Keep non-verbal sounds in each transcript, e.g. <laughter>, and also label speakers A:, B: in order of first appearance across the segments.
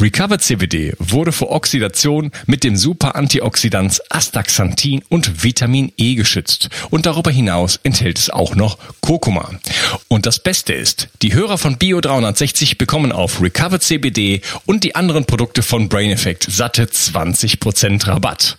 A: Recover CBD wurde vor Oxidation mit dem Super-Antioxidans Astaxanthin und Vitamin E geschützt und darüber hinaus enthält es auch noch Kurkuma. Und das Beste ist, die Hörer von Bio 360 bekommen auf Recover CBD und die anderen Produkte von Brain Effect satte 20% Rabatt.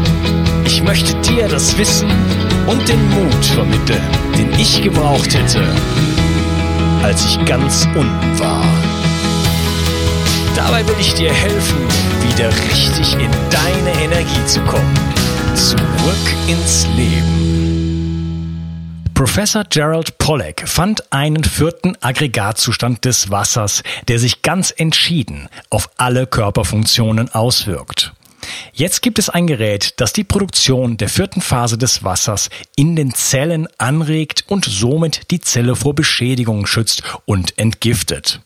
A: Ich möchte dir das Wissen und den Mut vermitteln, den ich gebraucht hätte, als ich ganz unten war. Dabei will ich dir helfen, wieder richtig in deine Energie zu kommen. Zurück ins Leben. Professor Gerald Pollack fand einen vierten Aggregatzustand des Wassers, der sich ganz entschieden auf alle Körperfunktionen auswirkt. Jetzt gibt es ein Gerät, das die Produktion der vierten Phase des Wassers in den Zellen anregt und somit die Zelle vor Beschädigungen schützt und entgiftet.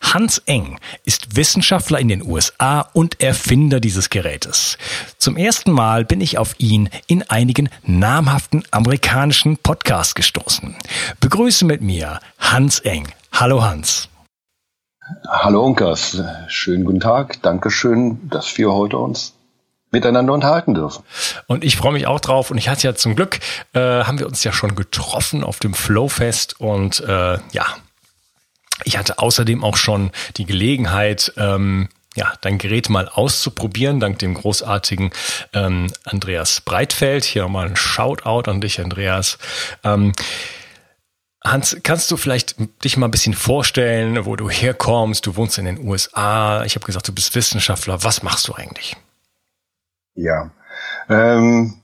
A: Hans Eng ist Wissenschaftler in den USA und Erfinder dieses Gerätes. Zum ersten Mal bin ich auf ihn in einigen namhaften amerikanischen Podcasts gestoßen. Begrüße mit mir Hans Eng. Hallo Hans.
B: Hallo Unkas, schönen guten Tag. Dankeschön, dass wir heute uns miteinander unterhalten dürfen.
A: Und ich freue mich auch drauf. Und ich hatte ja zum Glück, äh, haben wir uns ja schon getroffen auf dem Flowfest und äh, ja, ich hatte außerdem auch schon die Gelegenheit, ähm, ja, dein Gerät mal auszuprobieren, dank dem großartigen ähm, Andreas Breitfeld. Hier nochmal ein Shoutout an dich, Andreas. Ähm, Hans, kannst du vielleicht dich mal ein bisschen vorstellen, wo du herkommst? Du wohnst in den USA. Ich habe gesagt, du bist Wissenschaftler. Was machst du eigentlich?
B: Ja. Ähm,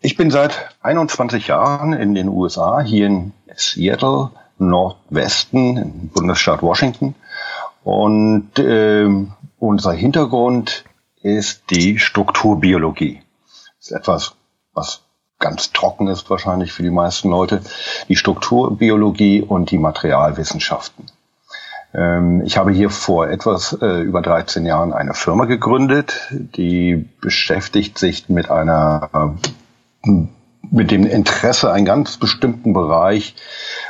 B: ich bin seit 21 Jahren in den USA, hier in Seattle, Nordwesten, im Bundesstaat Washington. Und ähm, unser Hintergrund ist die Strukturbiologie. Das ist etwas, was ganz trocken ist wahrscheinlich für die meisten Leute. Die Strukturbiologie und die Materialwissenschaften. Ähm, ich habe hier vor etwas äh, über 13 Jahren eine Firma gegründet, die beschäftigt sich mit einer äh, mit dem Interesse, einen ganz bestimmten Bereich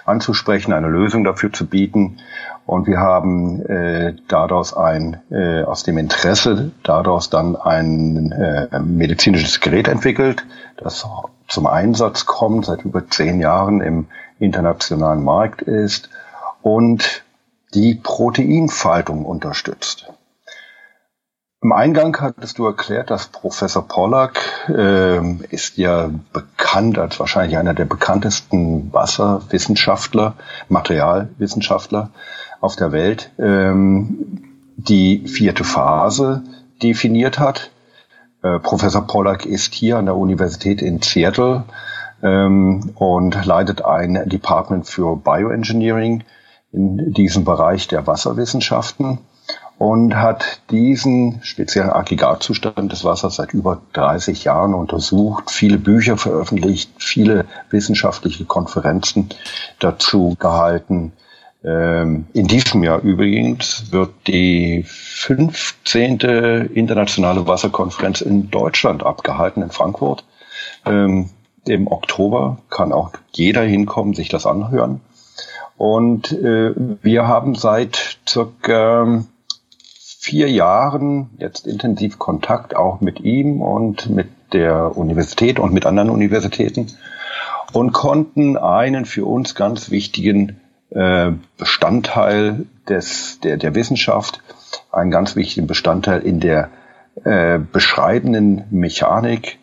B: anzusprechen, eine Lösung dafür zu bieten. Und wir haben äh, daraus ein, äh, aus dem Interesse daraus dann ein äh, medizinisches Gerät entwickelt, das zum Einsatz kommt, seit über zehn Jahren im internationalen Markt ist und die Proteinfaltung unterstützt. Im Eingang hattest du erklärt, dass Professor Pollack äh, ist ja bekannt als wahrscheinlich einer der bekanntesten Wasserwissenschaftler, Materialwissenschaftler auf der Welt, ähm, die vierte Phase definiert hat. Äh, Professor Pollack ist hier an der Universität in Seattle ähm, und leitet ein Department für Bioengineering in diesem Bereich der Wasserwissenschaften und hat diesen speziellen Aggregatzustand des Wassers seit über 30 Jahren untersucht, viele Bücher veröffentlicht, viele wissenschaftliche Konferenzen dazu gehalten. Ähm, in diesem Jahr übrigens wird die 15. internationale Wasserkonferenz in Deutschland abgehalten, in Frankfurt. Ähm, Im Oktober kann auch jeder hinkommen, sich das anhören. Und äh, wir haben seit circa vier Jahren jetzt intensiv Kontakt auch mit ihm und mit der Universität und mit anderen Universitäten und konnten einen für uns ganz wichtigen äh, Bestandteil des, der, der Wissenschaft, einen ganz wichtigen Bestandteil in der äh, beschreibenden Mechanik,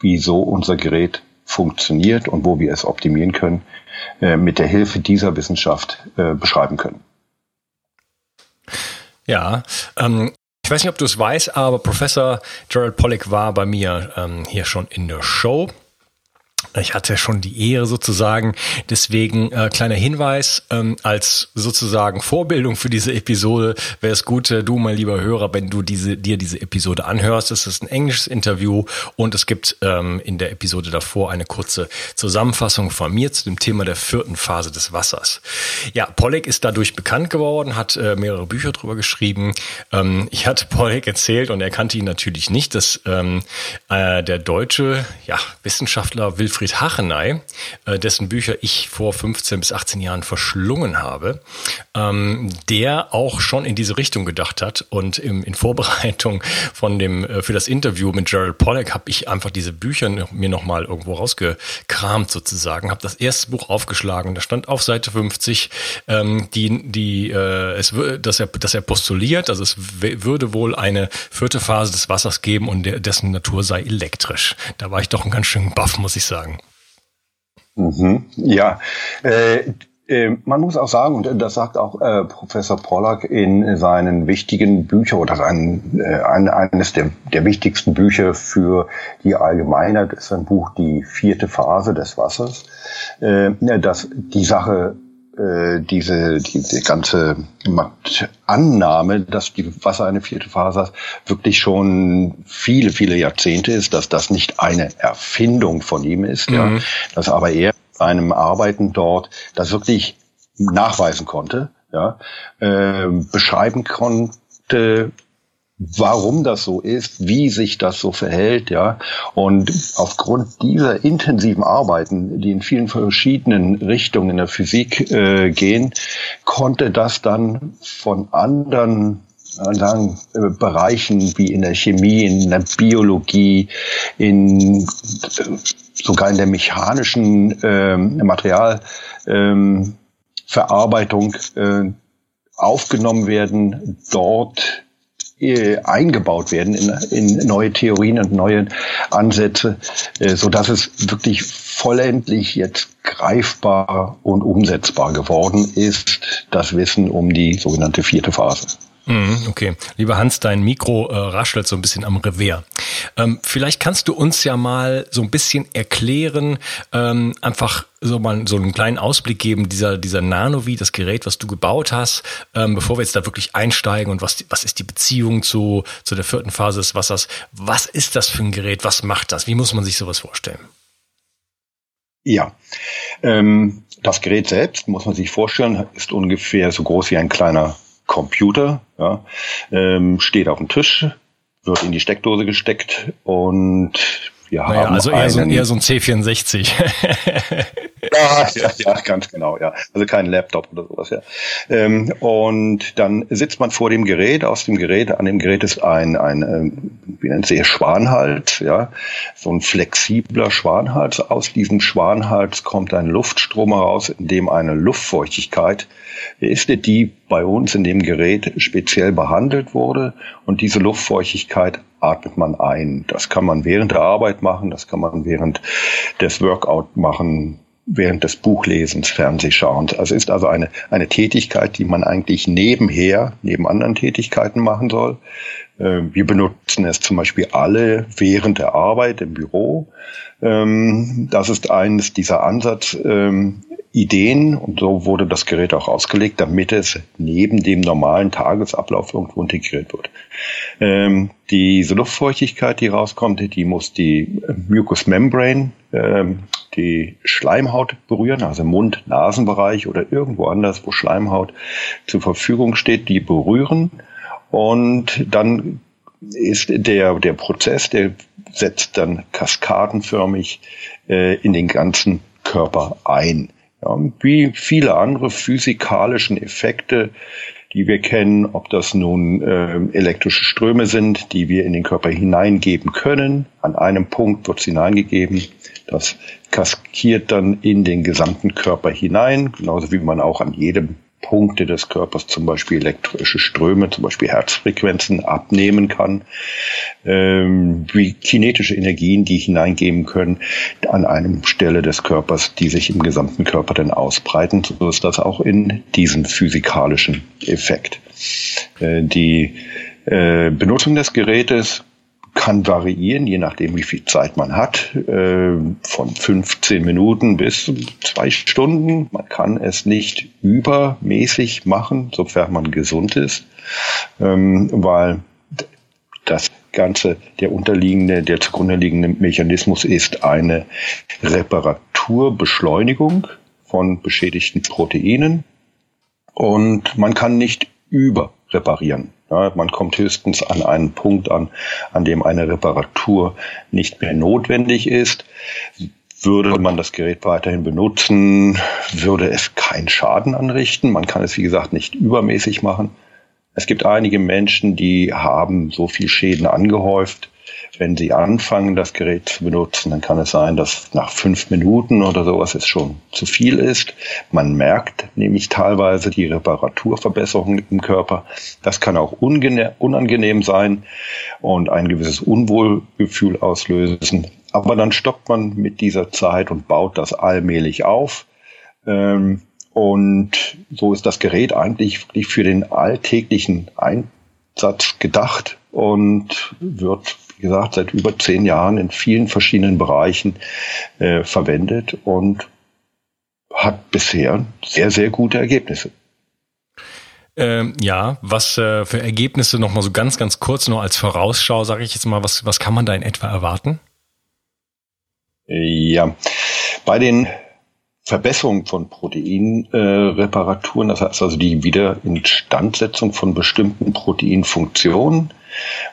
B: wieso unser Gerät funktioniert und wo wir es optimieren können, äh, mit der Hilfe dieser Wissenschaft äh, beschreiben können.
A: Ja, ähm, ich weiß nicht, ob du es weißt, aber Professor Gerald Pollack war bei mir ähm, hier schon in der Show. Ich hatte schon die Ehre sozusagen. Deswegen äh, kleiner Hinweis ähm, als sozusagen Vorbildung für diese Episode wäre es gut, äh, du mein lieber Hörer, wenn du diese dir diese Episode anhörst. Es ist ein englisches Interview und es gibt ähm, in der Episode davor eine kurze Zusammenfassung von mir zu dem Thema der vierten Phase des Wassers. Ja, Pollock ist dadurch bekannt geworden, hat äh, mehrere Bücher drüber geschrieben. Ähm, ich hatte Pollock erzählt und er kannte ihn natürlich nicht, dass ähm, äh, der deutsche ja, Wissenschaftler Wilfried Wilfried Hacheney, äh, dessen Bücher ich vor 15 bis 18 Jahren verschlungen habe, ähm, der auch schon in diese Richtung gedacht hat. Und in Vorbereitung von dem äh, für das Interview mit Gerald Pollack habe ich einfach diese Bücher mir nochmal irgendwo rausgekramt sozusagen, habe das erste Buch aufgeschlagen. Da stand auf Seite 50 ähm, die die äh, es dass er dass er postuliert, also es würde wohl eine vierte Phase des Wassers geben und dessen Natur sei elektrisch. Da war ich doch ein ganz schön baff, muss ich sagen.
B: Mhm, ja, äh, äh, man muss auch sagen, und das sagt auch äh, Professor Pollack in seinen wichtigen Büchern oder sein, äh, ein, eines der, der wichtigsten Bücher für die Allgemeinheit ist ein Buch Die vierte Phase des Wassers, äh, dass die Sache äh, diese, diese ganze Annahme, dass die Wasser eine vierte Phase hat, wirklich schon viele, viele Jahrzehnte ist, dass das nicht eine Erfindung von ihm ist, mhm. ja, dass aber er seinem Arbeiten dort das wirklich nachweisen konnte, ja, äh, beschreiben konnte, warum das so ist, wie sich das so verhält, ja. Und aufgrund dieser intensiven Arbeiten, die in vielen verschiedenen Richtungen in der Physik äh, gehen, konnte das dann von anderen sagen, äh, Bereichen wie in der Chemie, in der Biologie, in sogar in der mechanischen äh, Materialverarbeitung ähm, äh, aufgenommen werden, dort äh, eingebaut werden in, in neue Theorien und neue Ansätze, äh, so dass es wirklich vollendlich jetzt greifbar und umsetzbar geworden ist, das Wissen um die sogenannte vierte Phase.
A: Mhm, okay. Lieber Hans, dein Mikro äh, raschelt so ein bisschen am Revers. Ähm, vielleicht kannst du uns ja mal so ein bisschen erklären, ähm, einfach so mal so einen kleinen Ausblick geben, dieser, dieser Nanovi, das Gerät, was du gebaut hast, ähm, bevor wir jetzt da wirklich einsteigen und was, was ist die Beziehung zu, zu der vierten Phase des Wassers? Was ist das für ein Gerät? Was macht das? Wie muss man sich sowas vorstellen?
B: Ja, ähm, das Gerät selbst, muss man sich vorstellen, ist ungefähr so groß wie ein kleiner Computer, ja, ähm, steht auf dem Tisch, wird in die Steckdose gesteckt und wir naja,
A: also eher so, eher so ein C64. <laughs>
B: ja, ja, ja, ganz genau, ja. Also kein Laptop oder sowas, ja. Ähm, und dann sitzt man vor dem Gerät, aus dem Gerät, an dem Gerät ist ein, ein ähm, wie nennt sich Schwanhals, ja, so ein flexibler Schwanhals. Aus diesem Schwanhals kommt ein Luftstrom heraus, in dem eine Luftfeuchtigkeit ist, die bei uns in dem Gerät speziell behandelt wurde. Und diese Luftfeuchtigkeit atmet man ein. Das kann man während der Arbeit machen, das kann man während des Workout machen, während des Buchlesens, Fernsehschauens. Also ist also eine, eine Tätigkeit, die man eigentlich nebenher, neben anderen Tätigkeiten machen soll. Ähm, wir benutzen es zum Beispiel alle während der Arbeit im Büro. Ähm, das ist eines dieser Ansatz, ähm, Ideen und so wurde das Gerät auch ausgelegt, damit es neben dem normalen Tagesablauf irgendwo integriert wird. Ähm, diese Luftfeuchtigkeit, die rauskommt, die muss die Mucous Membrane, die Schleimhaut berühren, also Mund-Nasenbereich oder irgendwo anders, wo Schleimhaut zur Verfügung steht, die berühren und dann ist der, der Prozess, der setzt dann kaskadenförmig äh, in den ganzen Körper ein. Ja, wie viele andere physikalischen Effekte, die wir kennen, ob das nun äh, elektrische Ströme sind, die wir in den Körper hineingeben können. An einem Punkt wird es hineingegeben. Das kaskiert dann in den gesamten Körper hinein, genauso wie man auch an jedem Punkte des Körpers, zum Beispiel elektrische Ströme, zum Beispiel Herzfrequenzen abnehmen kann, ähm, wie kinetische Energien, die hineingeben können an einem Stelle des Körpers, die sich im gesamten Körper dann ausbreiten. So ist das auch in diesem physikalischen Effekt. Äh, die äh, Benutzung des Gerätes kann variieren, je nachdem, wie viel Zeit man hat, äh, von 15 Minuten bis zwei Stunden. Man kann es nicht übermäßig machen, sofern man gesund ist, ähm, weil das Ganze, der unterliegende, der zugrunde liegende Mechanismus ist eine Reparaturbeschleunigung von beschädigten Proteinen und man kann nicht überreparieren. Ja, man kommt höchstens an einen Punkt an, an dem eine Reparatur nicht mehr notwendig ist. Würde man das Gerät weiterhin benutzen, würde es keinen Schaden anrichten. Man kann es, wie gesagt, nicht übermäßig machen. Es gibt einige Menschen, die haben so viel Schäden angehäuft, wenn Sie anfangen, das Gerät zu benutzen, dann kann es sein, dass nach fünf Minuten oder sowas es schon zu viel ist. Man merkt nämlich teilweise die Reparaturverbesserung im Körper. Das kann auch unangenehm sein und ein gewisses Unwohlgefühl auslösen. Aber dann stoppt man mit dieser Zeit und baut das allmählich auf. Ähm, und so ist das Gerät eigentlich für den alltäglichen Einsatz gedacht und wird wie gesagt, seit über zehn Jahren in vielen verschiedenen Bereichen äh, verwendet und hat bisher sehr, sehr gute Ergebnisse.
A: Ähm, ja, was äh, für Ergebnisse nochmal so ganz, ganz kurz nur als Vorausschau, sage ich jetzt mal, was, was kann man da in etwa erwarten?
B: Ja, bei den Verbesserungen von Proteinreparaturen, äh, das heißt also die Wiederinstandsetzung von bestimmten Proteinfunktionen,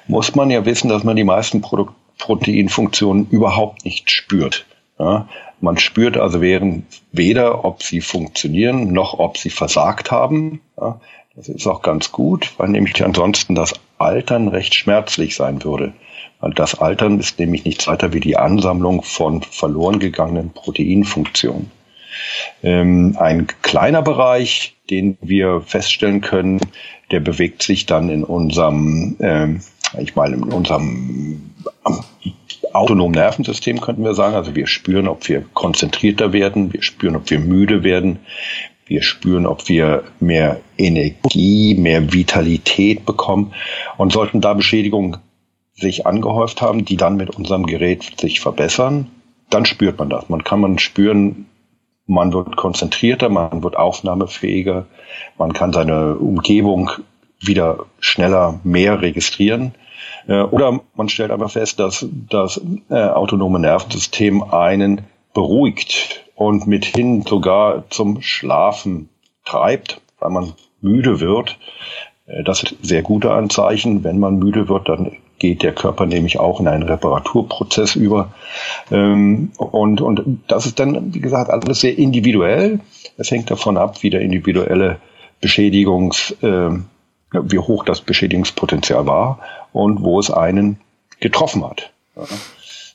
B: muss man ja wissen, dass man die meisten Pro Proteinfunktionen überhaupt nicht spürt. Ja, man spürt also während weder, ob sie funktionieren, noch ob sie versagt haben. Ja, das ist auch ganz gut, weil nämlich ansonsten das Altern recht schmerzlich sein würde. Weil das Altern ist nämlich nichts weiter wie die Ansammlung von verloren gegangenen Proteinfunktionen. Ähm, ein kleiner Bereich, den wir feststellen können, der bewegt sich dann in unserem, ähm, ich meine, in unserem autonomen Nervensystem könnten wir sagen. Also wir spüren, ob wir konzentrierter werden, wir spüren, ob wir müde werden, wir spüren, ob wir mehr Energie, mehr Vitalität bekommen. Und sollten da Beschädigungen sich angehäuft haben, die dann mit unserem Gerät sich verbessern, dann spürt man das. Man kann man spüren, man wird konzentrierter, man wird aufnahmefähiger, man kann seine Umgebung wieder schneller mehr registrieren. Äh, oder man stellt einfach fest, dass das äh, autonome Nervensystem einen beruhigt und mithin sogar zum Schlafen treibt, weil man müde wird. Äh, das ist sehr gute Anzeichen. Wenn man müde wird, dann geht der Körper nämlich auch in einen Reparaturprozess über. Ähm, und, und das ist dann, wie gesagt, alles sehr individuell. Es hängt davon ab, wie der individuelle Beschädigungs, äh, wie hoch das Beschädigungspotenzial war und wo es einen getroffen hat.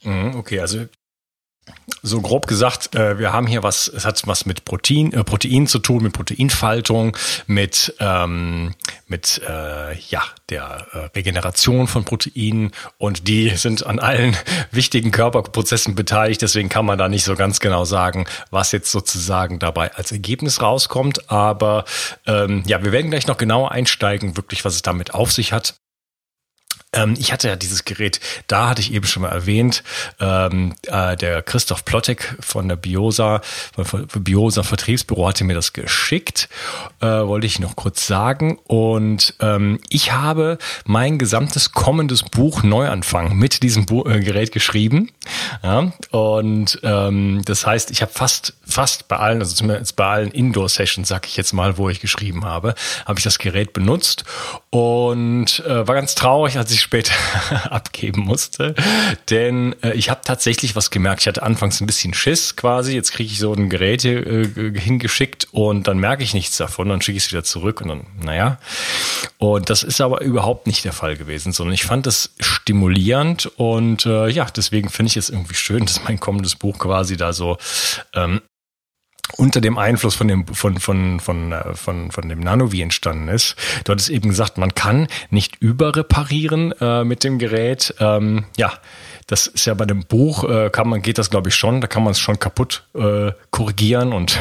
A: Mhm, okay, also so grob gesagt, äh, wir haben hier was, es hat was mit Protein, äh, Protein zu tun, mit Proteinfaltung, mit, ähm, mit äh, ja, der äh, Regeneration von Proteinen und die sind an allen <laughs> wichtigen Körperprozessen beteiligt, deswegen kann man da nicht so ganz genau sagen, was jetzt sozusagen dabei als Ergebnis rauskommt. Aber ähm, ja, wir werden gleich noch genauer einsteigen, wirklich, was es damit auf sich hat. Ähm, ich hatte ja dieses Gerät, da hatte ich eben schon mal erwähnt, ähm, äh, der Christoph Plottek von der Biosa, von Biosa Vertriebsbüro hatte mir das geschickt, äh, wollte ich noch kurz sagen. Und ähm, ich habe mein gesamtes kommendes Buch Neuanfang mit diesem Bu äh, Gerät geschrieben. Ja? Und ähm, das heißt, ich habe fast, fast bei allen, also zumindest bei allen Indoor-Sessions, sag ich jetzt mal, wo ich geschrieben habe, habe ich das Gerät benutzt und äh, war ganz traurig, als ich später <laughs> abgeben musste. Denn äh, ich habe tatsächlich was gemerkt. Ich hatte anfangs ein bisschen Schiss quasi. Jetzt kriege ich so ein Gerät äh, hingeschickt und dann merke ich nichts davon. Dann schicke ich es wieder zurück und dann, naja. Und das ist aber überhaupt nicht der Fall gewesen, sondern ich fand es stimulierend und äh, ja, deswegen finde ich es irgendwie schön, <laughs> dass mein kommendes Buch quasi da so ähm, unter dem Einfluss von dem von von von äh, von von dem Nanovi entstanden ist. Du hattest eben gesagt, man kann nicht überreparieren äh, mit dem Gerät. Ähm, ja, das ist ja bei dem Buch äh, kann man geht das glaube ich schon. Da kann man es schon kaputt äh, korrigieren und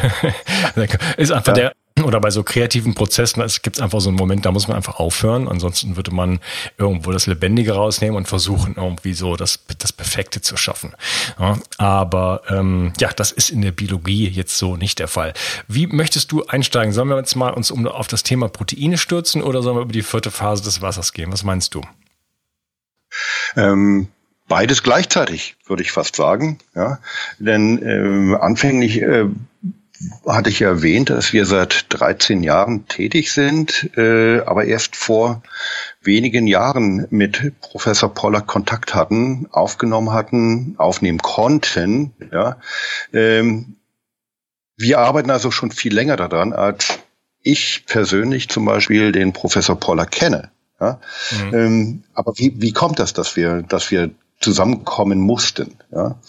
A: <laughs> ist einfach ja. der oder bei so kreativen Prozessen, es gibt einfach so einen Moment, da muss man einfach aufhören. Ansonsten würde man irgendwo das Lebendige rausnehmen und versuchen, irgendwie so das, das Perfekte zu schaffen. Ja, aber ähm, ja, das ist in der Biologie jetzt so nicht der Fall. Wie möchtest du einsteigen? Sollen wir jetzt mal uns um, auf das Thema Proteine stürzen oder sollen wir über die vierte Phase des Wassers gehen? Was meinst du?
B: Ähm, beides gleichzeitig, würde ich fast sagen. Ja, denn äh, anfänglich äh, hatte ich ja erwähnt, dass wir seit 13 Jahren tätig sind, äh, aber erst vor wenigen Jahren mit Professor Poller Kontakt hatten, aufgenommen hatten, aufnehmen konnten. Ja. Ähm, wir arbeiten also schon viel länger daran, als ich persönlich zum Beispiel den Professor Poller kenne. Ja? Mhm. Ähm, aber wie, wie kommt das, dass wir, dass wir zusammenkommen mussten. Ja.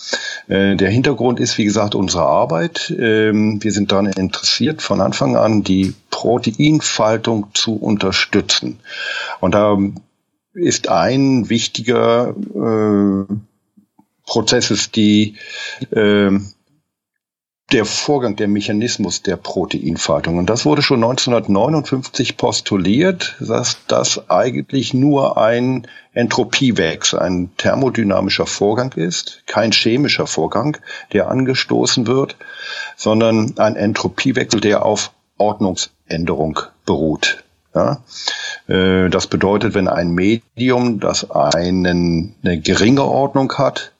B: Äh, der Hintergrund ist, wie gesagt, unsere Arbeit. Ähm, wir sind daran interessiert, von Anfang an die Proteinfaltung zu unterstützen. Und da ist ein wichtiger äh, Prozess ist die äh, der Vorgang, der Mechanismus der Proteinfaltung. Und das wurde schon 1959 postuliert, dass das eigentlich nur ein Entropiewechsel, ein thermodynamischer Vorgang ist, kein chemischer Vorgang, der angestoßen wird, sondern ein Entropiewechsel, der auf Ordnungsänderung beruht. Ja? Äh, das bedeutet, wenn ein Medium, das einen, eine geringe Ordnung hat,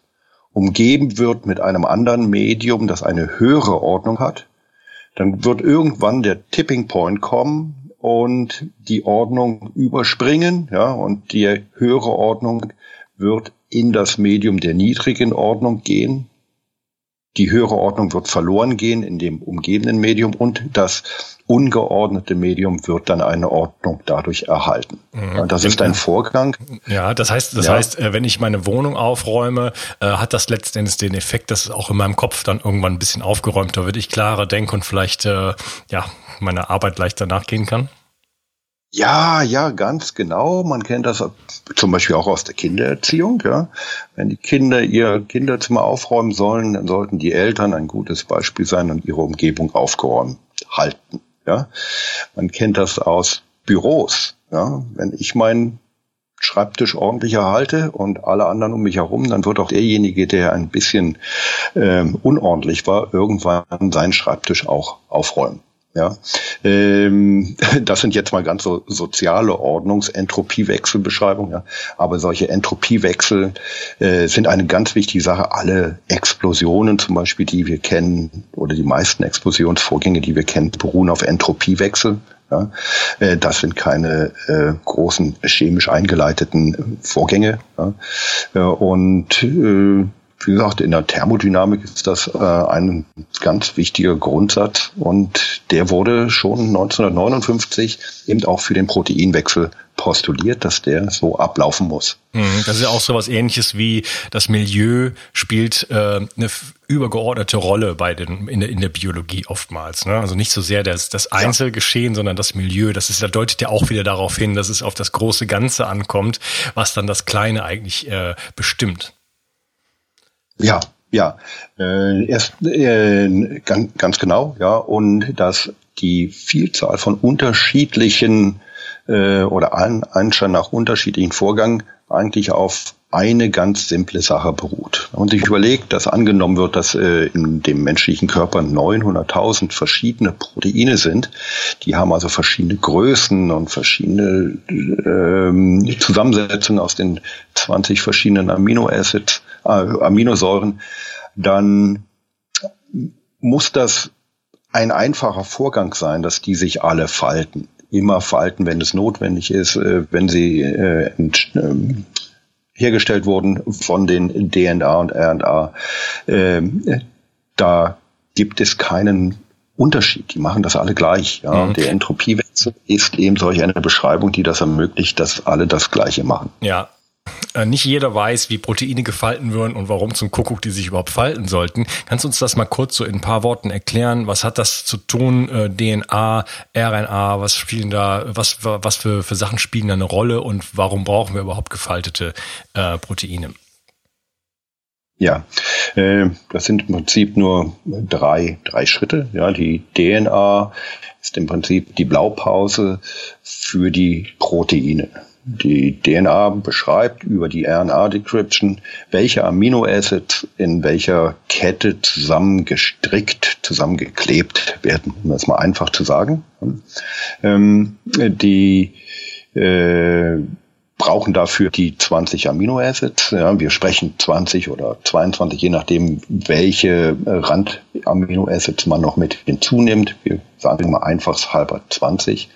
B: umgeben wird mit einem anderen Medium, das eine höhere Ordnung hat, dann wird irgendwann der Tipping Point kommen und die Ordnung überspringen, ja, und die höhere Ordnung wird in das Medium der niedrigen Ordnung gehen. Die höhere Ordnung wird verloren gehen in dem umgebenden Medium und das ungeordnete Medium wird dann eine Ordnung dadurch erhalten. Mhm. Das ist ein Vorgang.
A: Ja, das heißt, das ja. heißt, äh, wenn ich meine Wohnung aufräume, äh, hat das letztendlich den Effekt, dass es auch in meinem Kopf dann irgendwann ein bisschen aufgeräumter wird, ich klarer denke und vielleicht äh, ja meine Arbeit leichter nachgehen kann.
B: Ja, ja, ganz genau. Man kennt das zum Beispiel auch aus der Kindererziehung. Ja. Wenn die Kinder ihr Kinderzimmer aufräumen sollen, dann sollten die Eltern ein gutes Beispiel sein und ihre Umgebung aufgeräumt halten. Ja. Man kennt das aus Büros. Ja. Wenn ich meinen Schreibtisch ordentlich erhalte und alle anderen um mich herum, dann wird auch derjenige, der ein bisschen ähm, unordentlich war, irgendwann seinen Schreibtisch auch aufräumen. Ja, ähm, <laughs> das sind jetzt mal ganz so soziale Ordnungs-Entropiewechselbeschreibungen. Ja. Aber solche Entropiewechsel äh, sind eine ganz wichtige Sache. Alle Explosionen zum Beispiel, die wir kennen, oder die meisten Explosionsvorgänge, die wir kennen, beruhen auf Entropiewechsel. Ja. Äh, das sind keine äh, großen chemisch eingeleiteten Vorgänge. Ja. Äh, und äh, wie gesagt, in der Thermodynamik ist das äh, ein ganz wichtiger Grundsatz und der wurde schon 1959 eben auch für den Proteinwechsel postuliert, dass der so ablaufen muss.
A: Mhm, das ist ja auch so was ähnliches wie das Milieu spielt äh, eine übergeordnete Rolle bei den, in, der, in der Biologie oftmals. Ne? Also nicht so sehr das, das Einzelgeschehen, sondern das Milieu. Das ist, da deutet ja auch wieder darauf hin, dass es auf das große Ganze ankommt, was dann das Kleine eigentlich äh, bestimmt.
B: Ja, ja, äh, erst äh, ganz, ganz genau, ja, und dass die Vielzahl von unterschiedlichen äh, oder allen Anschein nach unterschiedlichen Vorgängen eigentlich auf eine ganz simple Sache beruht. Und sich überlegt, dass angenommen wird, dass äh, in dem menschlichen Körper 900.000 verschiedene Proteine sind, die haben also verschiedene Größen und verschiedene ähm, Zusammensetzungen aus den 20 verschiedenen Aminoacids, äh, Aminosäuren, dann muss das ein einfacher Vorgang sein, dass die sich alle falten. immer falten, wenn es notwendig ist, äh, wenn sie äh, ähm, hergestellt wurden von den DNA und RNA. Äh, da gibt es keinen Unterschied. Die machen das alle gleich. Ja. Mhm. Der Entropiewechsel ist eben solch eine Beschreibung, die das ermöglicht, dass alle das Gleiche machen.
A: Ja, nicht jeder weiß, wie Proteine gefalten würden und warum zum Kuckuck die sich überhaupt falten sollten. Kannst du uns das mal kurz so in ein paar Worten erklären? Was hat das zu tun? Äh, DNA, RNA, was spielen da, was, was für, für Sachen spielen da eine Rolle und warum brauchen wir überhaupt gefaltete äh, Proteine?
B: Ja, äh, das sind im Prinzip nur drei, drei Schritte. Ja, die DNA ist im Prinzip die Blaupause für die Proteine. Die DNA beschreibt über die RNA-Decryption, welche Aminoacids in welcher Kette zusammengestrickt, zusammengeklebt werden, um das mal einfach zu sagen. Ähm, die äh, brauchen dafür die 20 Aminoacids. Ja, wir sprechen 20 oder 22, je nachdem, welche Randaminoacids man noch mit hinzunimmt. Wir sagen mal einfachshalber 20.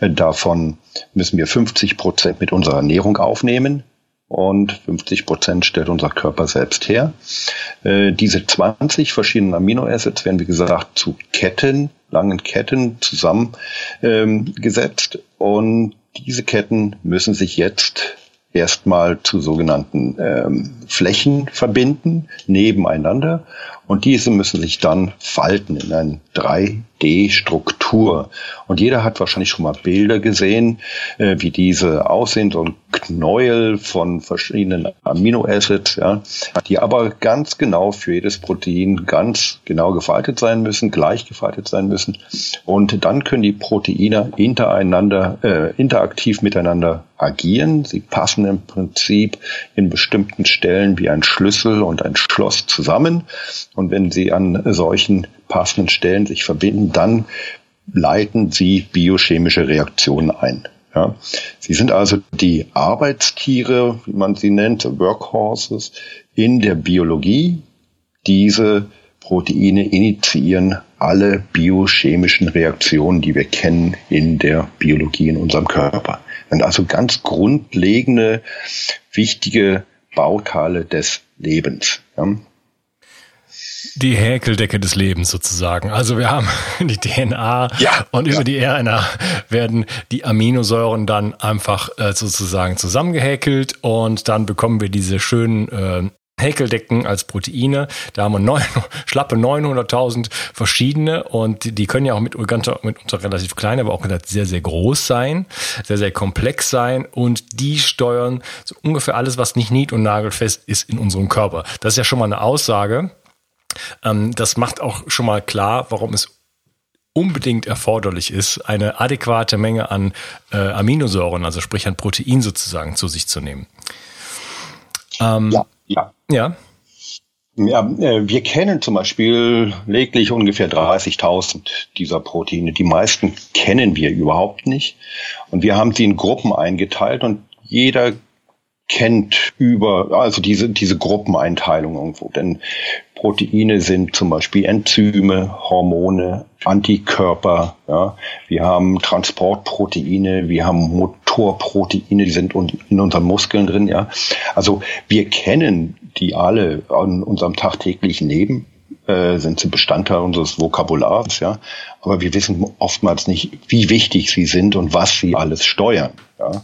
B: Davon müssen wir 50 Prozent mit unserer Ernährung aufnehmen und 50 Prozent stellt unser Körper selbst her. Äh, diese 20 verschiedenen Aminoacids werden, wie gesagt, zu Ketten, langen Ketten zusammengesetzt und diese Ketten müssen sich jetzt erstmal zu sogenannten ähm, Flächen verbinden, nebeneinander. Und diese müssen sich dann falten in eine 3D-Struktur. Und jeder hat wahrscheinlich schon mal Bilder gesehen, äh, wie diese aussehen, so ein Knäuel von verschiedenen Aminoacids, ja, die aber ganz genau für jedes Protein ganz genau gefaltet sein müssen, gleich gefaltet sein müssen. Und dann können die Proteine hintereinander, äh, interaktiv miteinander agieren. Sie passen im Prinzip in bestimmten Stellen wie ein Schlüssel und ein Schloss zusammen. Und wenn sie an solchen passenden Stellen sich verbinden, dann leiten sie biochemische Reaktionen ein. Ja. Sie sind also die Arbeitstiere, wie man sie nennt, Workhorses in der Biologie. Diese Proteine initiieren alle biochemischen Reaktionen, die wir kennen in der Biologie in unserem Körper. Sind also ganz grundlegende, wichtige Bauteile des Lebens. Ja.
A: Die Häkeldecke des Lebens sozusagen. Also wir haben <laughs> die DNA ja, und über ja. die RNA werden die Aminosäuren dann einfach äh, sozusagen zusammengehäkelt und dann bekommen wir diese schönen äh, Häkeldecken als Proteine. Da haben wir neun, <laughs> schlappe 900.000 verschiedene und die, die, können ja auch mit, mit unter relativ klein, aber auch sehr, sehr groß sein, sehr, sehr komplex sein und die steuern so ungefähr alles, was nicht nied- und nagelfest ist in unserem Körper. Das ist ja schon mal eine Aussage das macht auch schon mal klar, warum es unbedingt erforderlich ist, eine adäquate Menge an äh, Aminosäuren, also sprich an Protein sozusagen, zu sich zu nehmen.
B: Ähm, ja, ja. Ja. Ja, äh, wir kennen zum Beispiel lediglich ungefähr 30.000 dieser Proteine. Die meisten kennen wir überhaupt nicht. Und wir haben sie in Gruppen eingeteilt und jeder kennt über, also diese, diese Gruppeneinteilung irgendwo. Denn Proteine sind zum Beispiel Enzyme, Hormone, Antikörper. Ja. Wir haben Transportproteine, wir haben Motorproteine, die sind in unseren Muskeln drin. Ja. Also wir kennen die alle an unserem tagtäglichen Leben äh, sind sie Bestandteil unseres Vokabulars, ja. Aber wir wissen oftmals nicht, wie wichtig sie sind und was sie alles steuern. Ja.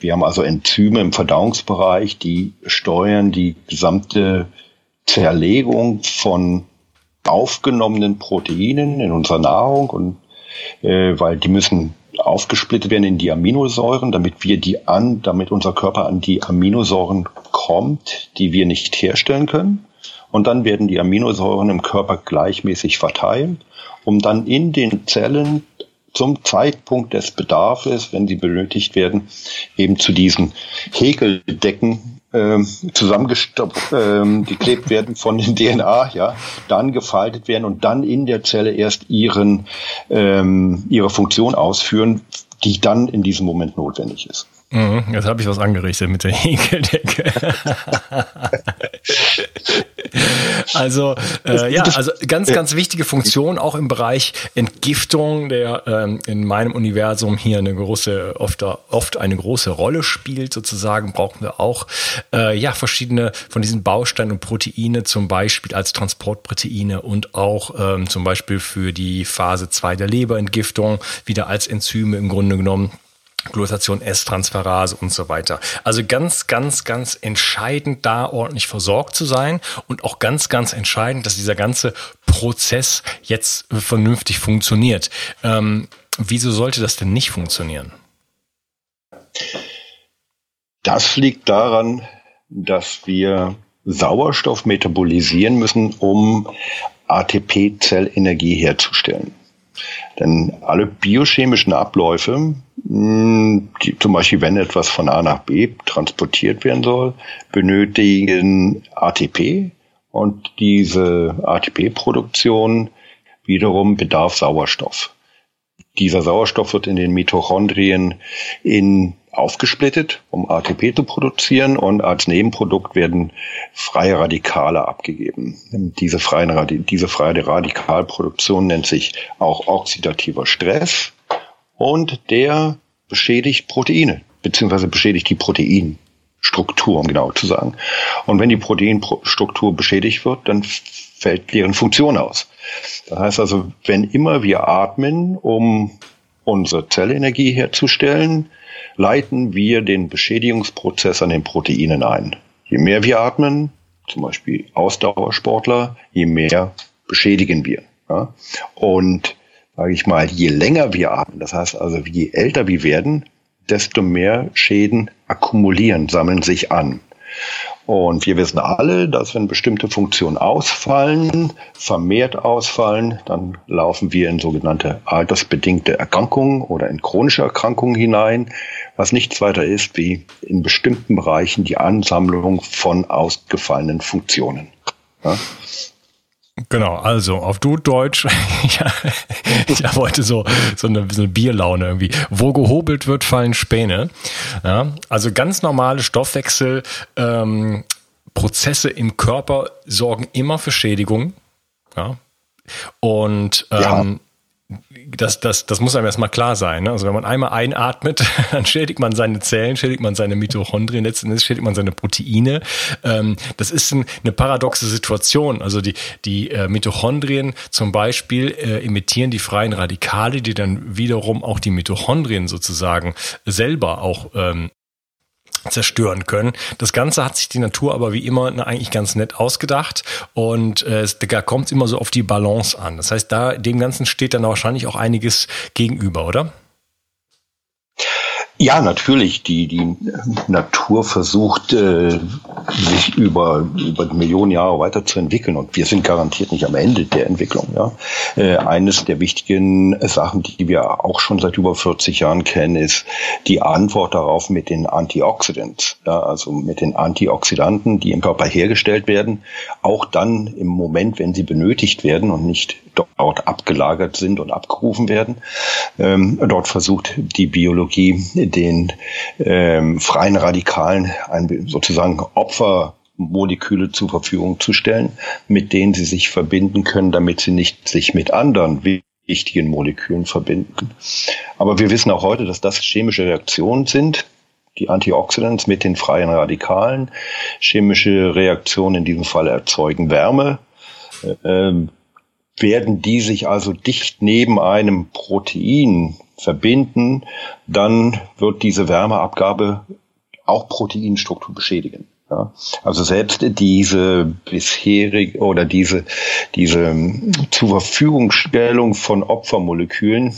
B: Wir haben also Enzyme im Verdauungsbereich, die steuern die gesamte Zerlegung von aufgenommenen Proteinen in unserer Nahrung und äh, weil die müssen aufgesplittet werden in die Aminosäuren, damit wir die an, damit unser Körper an die Aminosäuren kommt, die wir nicht herstellen können. Und dann werden die Aminosäuren im Körper gleichmäßig verteilt, um dann in den Zellen zum Zeitpunkt des Bedarfs, wenn sie benötigt werden, eben zu diesen Häkeldecken ähm, zusammengestopft, ähm, geklebt werden von den DNA, ja, dann gefaltet werden und dann in der Zelle erst ihren, ähm, ihre Funktion ausführen, die dann in diesem Moment notwendig ist.
A: Mhm, jetzt habe ich was angerichtet mit der Häkeldecke. <laughs> also äh, ja, also ganz, ganz wichtige Funktion auch im Bereich Entgiftung, der ähm, in meinem Universum hier eine große, oft, oft eine große Rolle spielt. Sozusagen brauchen wir auch äh, ja verschiedene von diesen Bausteinen und Proteine, zum Beispiel als Transportproteine und auch ähm, zum Beispiel für die Phase 2 der Leberentgiftung wieder als Enzyme im Grunde genommen. Glutation S-Transferase und so weiter. Also ganz, ganz, ganz entscheidend, da ordentlich versorgt zu sein und auch ganz, ganz entscheidend, dass dieser ganze Prozess jetzt vernünftig funktioniert. Ähm, wieso sollte das denn nicht funktionieren?
B: Das liegt daran, dass wir Sauerstoff metabolisieren müssen, um ATP-Zellenergie herzustellen. Denn alle biochemischen Abläufe, die, zum Beispiel wenn etwas von A nach B transportiert werden soll, benötigen ATP und diese ATP-Produktion wiederum bedarf Sauerstoff. Dieser Sauerstoff wird in den Mitochondrien in aufgesplittet, um ATP zu produzieren und als Nebenprodukt werden freie Radikale abgegeben. Diese, freien, diese freie Radikalproduktion nennt sich auch oxidativer Stress und der beschädigt Proteine, beziehungsweise beschädigt die Proteinstruktur, um genau zu sagen. Und wenn die Proteinstruktur beschädigt wird, dann fällt deren Funktion aus. Das heißt also, wenn immer wir atmen, um unsere Zellenergie herzustellen, leiten wir den Beschädigungsprozess an den Proteinen ein. Je mehr wir atmen, zum Beispiel Ausdauersportler, je mehr beschädigen wir. Ja? Und sage ich mal, je länger wir atmen, das heißt also, je älter wir werden, desto mehr Schäden akkumulieren, sammeln sich an. Und wir wissen alle, dass wenn bestimmte Funktionen ausfallen, vermehrt ausfallen, dann laufen wir in sogenannte altersbedingte Erkrankungen oder in chronische Erkrankungen hinein, was nichts weiter ist wie in bestimmten Bereichen die Ansammlung von ausgefallenen Funktionen. Ja?
A: Genau, also auf du Deutsch, <laughs> ja, ich habe heute so, so, eine, so eine Bierlaune irgendwie. Wo gehobelt wird, fallen Späne. Ja, also ganz normale Stoffwechselprozesse ähm, im Körper sorgen immer für Schädigung. Ja. Und ähm, ja das, das, das muss einem erstmal klar sein. Ne? Also wenn man einmal einatmet, <laughs> dann schädigt man seine Zellen, schädigt man seine Mitochondrien, letztendlich schädigt man seine Proteine. Ähm, das ist ein, eine paradoxe Situation. Also die, die äh, Mitochondrien zum Beispiel äh, emittieren die freien Radikale, die dann wiederum auch die Mitochondrien sozusagen selber auch ähm, zerstören können. Das Ganze hat sich die Natur aber wie immer eigentlich ganz nett ausgedacht und äh, da kommt es immer so auf die Balance an. Das heißt, da dem Ganzen steht dann wahrscheinlich auch einiges gegenüber, oder?
B: Ja, natürlich. Die, die Natur versucht, äh, sich über, über Millionen Jahre weiterzuentwickeln und wir sind garantiert nicht am Ende der Entwicklung. Ja. Äh, eines der wichtigen Sachen, die wir auch schon seit über 40 Jahren kennen, ist die Antwort darauf mit den Antioxidants, ja, also mit den Antioxidanten, die im Körper hergestellt werden, auch dann im Moment, wenn sie benötigt werden und nicht dort abgelagert sind und abgerufen werden. Ähm, dort versucht die Biologie den ähm, freien Radikalen ein, sozusagen Opfermoleküle zur Verfügung zu stellen, mit denen sie sich verbinden können, damit sie nicht sich mit anderen wichtigen Molekülen verbinden. Aber wir wissen auch heute, dass das chemische Reaktionen sind, die Antioxidants mit den freien Radikalen. Chemische Reaktionen in diesem Fall erzeugen Wärme. Ähm, werden die sich also dicht neben einem Protein verbinden, dann wird diese Wärmeabgabe auch Proteinstruktur beschädigen. Ja, also selbst diese bisherige oder diese, diese zur Verfügungstellung von Opfermolekülen,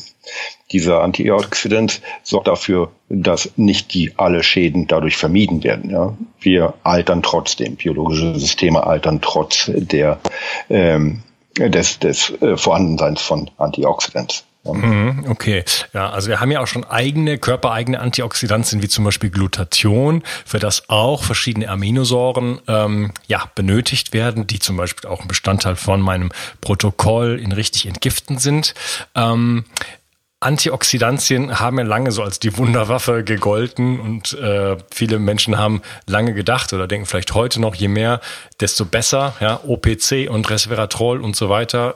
B: dieser Antioxidant sorgt dafür, dass nicht die alle Schäden dadurch vermieden werden. Ja. Wir altern trotzdem, biologische Systeme altern trotz der ähm, des, des äh, Vorhandenseins von Antioxidants.
A: Mhm, okay, ja, also wir haben ja auch schon eigene, körpereigene Antioxidantien, wie zum Beispiel Glutathion, für das auch verschiedene Aminosäuren ähm, ja, benötigt werden, die zum Beispiel auch ein Bestandteil von meinem Protokoll in richtig entgiften sind. Ähm, Antioxidantien haben ja lange so als die Wunderwaffe gegolten und äh, viele Menschen haben lange gedacht oder denken vielleicht heute noch, je mehr, desto besser. Ja, OPC und Resveratrol und so weiter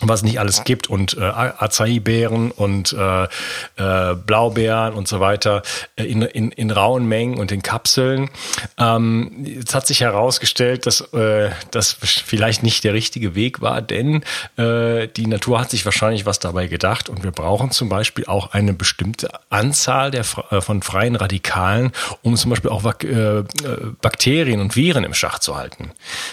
A: was nicht alles gibt und äh, Acai-Beeren und äh, äh, Blaubeeren und so weiter äh, in, in, in rauen Mengen und in Kapseln. Ähm, jetzt hat sich herausgestellt, dass äh, das vielleicht nicht der richtige Weg war, denn äh, die Natur hat sich wahrscheinlich was dabei gedacht und wir brauchen zum Beispiel auch eine bestimmte Anzahl der, äh, von freien Radikalen, um zum Beispiel auch äh, Bakterien und Viren im Schach zu halten.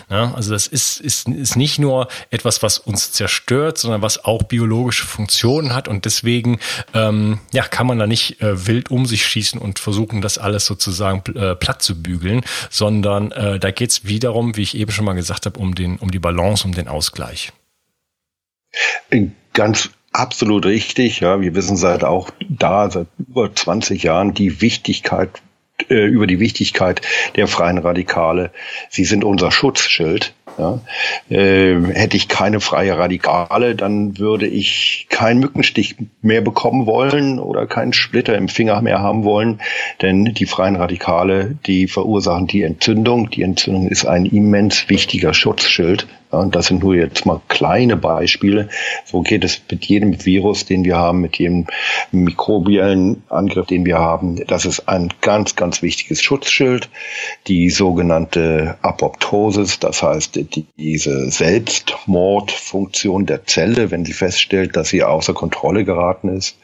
A: Ja, also das ist, ist, ist nicht nur etwas, was uns zerstört, zerstört, sondern was auch biologische Funktionen hat und deswegen ähm, ja, kann man da nicht äh, wild um sich schießen und versuchen, das alles sozusagen äh, platt zu bügeln, sondern äh, da geht es wiederum, wie ich eben schon mal gesagt habe, um, um die Balance, um den Ausgleich.
B: Ganz absolut richtig. Ja, wir wissen seit auch da, seit über 20 Jahren, die Wichtigkeit äh, über die Wichtigkeit der freien Radikale. Sie sind unser Schutzschild. Ja. Äh, hätte ich keine freie Radikale, dann würde ich keinen Mückenstich mehr bekommen wollen oder keinen Splitter im Finger mehr haben wollen, denn die freien Radikale, die verursachen die Entzündung. Die Entzündung ist ein immens wichtiger Schutzschild und das sind nur jetzt mal kleine Beispiele. So geht es mit jedem Virus, den wir haben, mit jedem mikrobiellen Angriff, den wir haben. Das ist ein ganz, ganz wichtiges Schutzschild. Die sogenannte Apoptosis, das heißt diese Selbstmordfunktion der Zelle, wenn sie feststellt, dass sie außer Kontrolle geraten ist.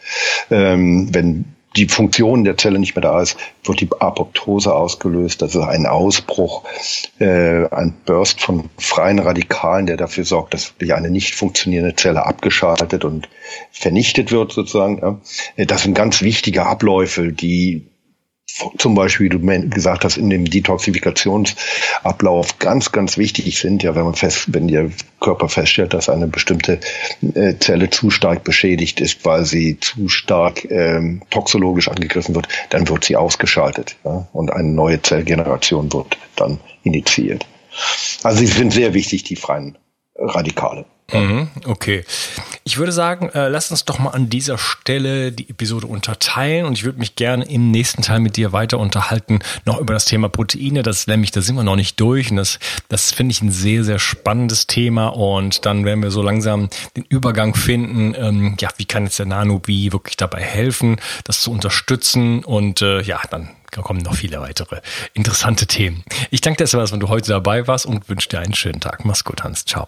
B: Ähm, wenn die Funktion der Zelle nicht mehr da ist, wird die Apoptose ausgelöst. Das ist ein Ausbruch, äh, ein Burst von freien Radikalen, der dafür sorgt, dass wirklich eine nicht funktionierende Zelle abgeschaltet und vernichtet wird sozusagen. Das sind ganz wichtige Abläufe, die zum Beispiel, wie du gesagt hast, in dem Detoxifikationsablauf ganz, ganz wichtig sind. Ja, wenn man fest, wenn der Körper feststellt, dass eine bestimmte äh, Zelle zu stark beschädigt ist, weil sie zu stark ähm, toxologisch angegriffen wird, dann wird sie ausgeschaltet ja, und eine neue Zellgeneration wird dann initiiert. Also sie sind sehr wichtig, die freien Radikale.
A: Mhm, okay. Ich würde sagen, äh, lass uns doch mal an dieser Stelle die Episode unterteilen und ich würde mich gerne im nächsten Teil mit dir weiter unterhalten, noch über das Thema Proteine. Das nämlich, da sind wir noch nicht durch und das, das finde ich ein sehr, sehr spannendes Thema und dann werden wir so langsam den Übergang finden, ähm, ja, wie kann jetzt der Nano-Bi wirklich dabei helfen, das zu unterstützen und äh, ja, dann kommen noch viele weitere interessante Themen. Ich danke dir, dass du heute dabei warst und wünsche dir einen schönen Tag. Mach's gut, Hans. Ciao.